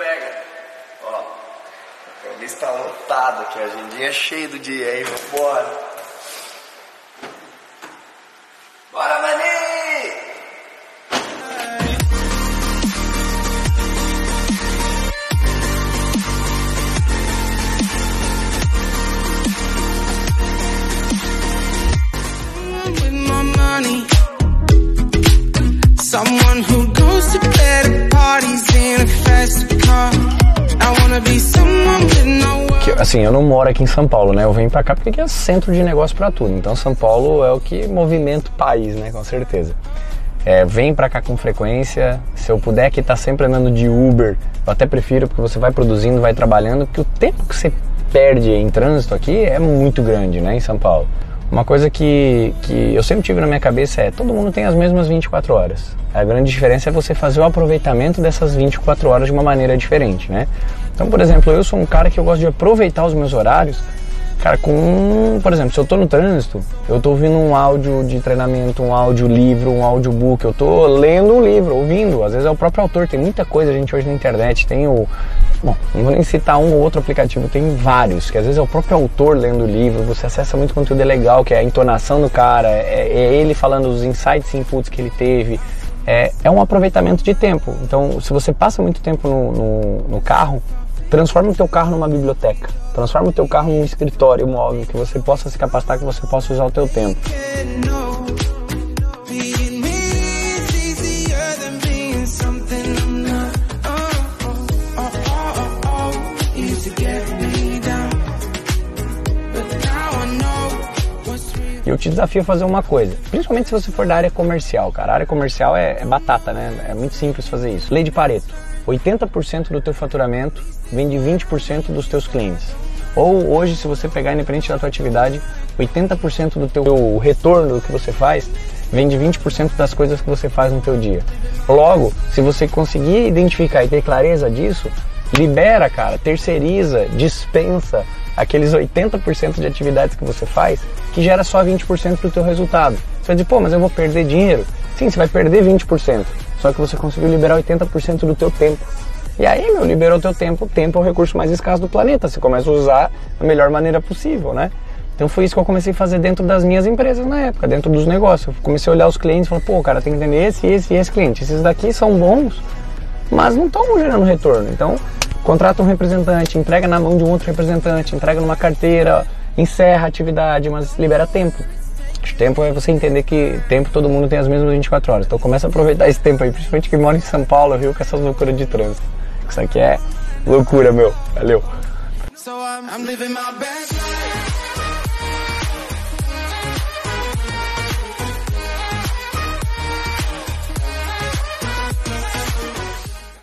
pega. Ó, a lista está lotada aqui, a agendinha é cheia do dia aí, vambora. Bora! Que, assim, eu não moro aqui em São Paulo, né? Eu venho pra cá porque aqui é centro de negócio pra tudo. Então São Paulo é o que movimenta o país, né? Com certeza. É, vem pra cá com frequência. Se eu puder aqui estar sempre andando de Uber, eu até prefiro porque você vai produzindo, vai trabalhando, porque o tempo que você perde em trânsito aqui é muito grande, né? Em São Paulo. Uma coisa que, que eu sempre tive na minha cabeça é todo mundo tem as mesmas 24 horas. A grande diferença é você fazer o aproveitamento dessas 24 horas de uma maneira diferente, né? Então, por exemplo, eu sou um cara que eu gosto de aproveitar os meus horários, cara, com, por exemplo, se eu tô no trânsito, eu tô ouvindo um áudio de treinamento, um áudio livro, um audiobook, eu tô lendo um livro, ouvindo, às vezes é o próprio autor, tem muita coisa, gente, hoje na internet, tem o, bom, não vou nem citar um ou outro aplicativo, tem vários, que às vezes é o próprio autor lendo o livro, você acessa muito conteúdo é legal, que é a entonação do cara, é, é ele falando os insights e inputs que ele teve, é, é um aproveitamento de tempo. Então, se você passa muito tempo no, no, no carro, transforma o teu carro numa biblioteca. Transforma o teu carro num escritório móvel que você possa se capacitar, que você possa usar o teu tempo. Eu te desafio a fazer uma coisa, principalmente se você for da área comercial, cara. A área comercial é, é batata, né? É muito simples fazer isso. Lei de Pareto. 80% do teu faturamento vem de 20% dos teus clientes. Ou hoje, se você pegar independente da tua atividade, 80% do teu retorno do que você faz vem de 20% das coisas que você faz no teu dia. Logo, se você conseguir identificar e ter clareza disso, libera, cara, terceiriza, dispensa aqueles 80% de atividades que você faz, que gera só 20% do teu resultado. Você vai dizer, pô, mas eu vou perder dinheiro. Sim, você vai perder 20%, só que você conseguiu liberar 80% do teu tempo. E aí, meu, liberou teu tempo, o tempo é o recurso mais escasso do planeta, você começa a usar da melhor maneira possível, né? Então foi isso que eu comecei a fazer dentro das minhas empresas na época, dentro dos negócios. Eu comecei a olhar os clientes e falar, pô, cara, tem que entender esse, esse e esse cliente. Esses daqui são bons, mas não estão gerando retorno. Então, contrata um representante, entrega na mão de um outro representante, entrega numa carteira, encerra a atividade, mas libera tempo. O tempo é você entender que tempo todo mundo tem as mesmas 24 horas. Então começa a aproveitar esse tempo aí, principalmente que mora em São Paulo, Rio, com essas loucuras de trânsito. Isso aqui é loucura, meu. Valeu. So I'm, I'm